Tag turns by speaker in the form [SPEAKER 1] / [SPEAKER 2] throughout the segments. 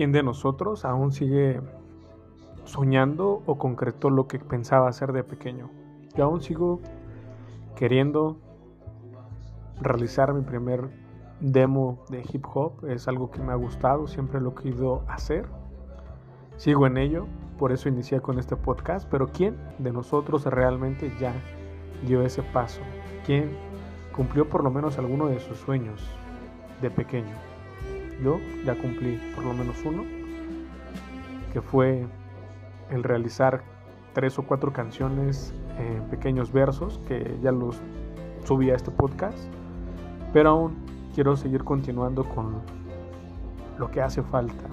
[SPEAKER 1] ¿Quién de nosotros aún sigue soñando o concretó lo que pensaba hacer de pequeño? Yo aún sigo queriendo realizar mi primer demo de hip hop. Es algo que me ha gustado, siempre lo he querido hacer. Sigo en ello, por eso inicié con este podcast. Pero ¿quién de nosotros realmente ya dio ese paso? ¿Quién cumplió por lo menos alguno de sus sueños de pequeño? Yo ya cumplí por lo menos uno, que fue el realizar tres o cuatro canciones en pequeños versos, que ya los subí a este podcast, pero aún quiero seguir continuando con lo que hace falta.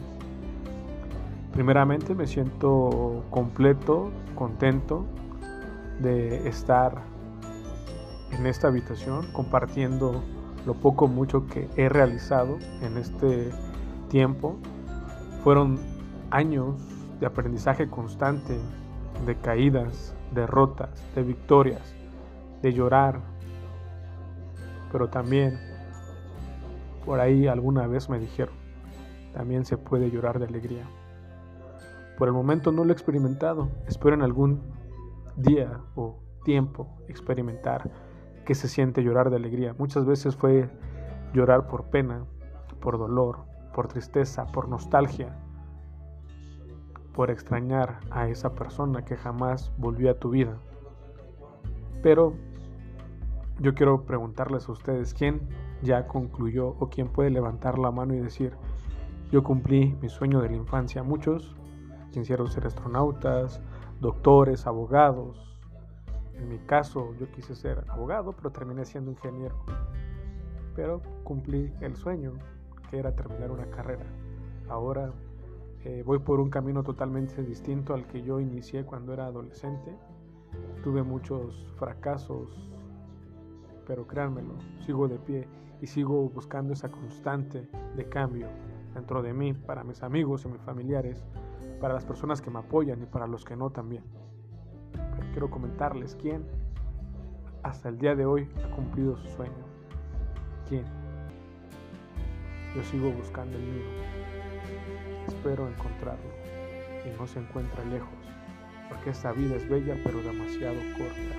[SPEAKER 1] Primeramente me siento completo, contento de estar en esta habitación compartiendo lo poco mucho que he realizado en este tiempo. Fueron años de aprendizaje constante, de caídas, derrotas, de victorias, de llorar, pero también por ahí alguna vez me dijeron, también se puede llorar de alegría. Por el momento no lo he experimentado, espero en algún día o tiempo experimentar que se siente llorar de alegría. Muchas veces fue llorar por pena, por dolor, por tristeza, por nostalgia, por extrañar a esa persona que jamás volvió a tu vida. Pero yo quiero preguntarles a ustedes, ¿quién ya concluyó o quién puede levantar la mano y decir, yo cumplí mi sueño de la infancia? Muchos quisieron ser astronautas, doctores, abogados, en mi caso, yo quise ser abogado, pero terminé siendo ingeniero. Pero cumplí el sueño, que era terminar una carrera. Ahora eh, voy por un camino totalmente distinto al que yo inicié cuando era adolescente. Tuve muchos fracasos, pero créanmelo, sigo de pie y sigo buscando esa constante de cambio dentro de mí, para mis amigos y mis familiares, para las personas que me apoyan y para los que no también quiero comentarles quién hasta el día de hoy ha cumplido su sueño. ¿Quién? Yo sigo buscando el mío. Espero encontrarlo y no se encuentra lejos, porque esta vida es bella pero demasiado corta.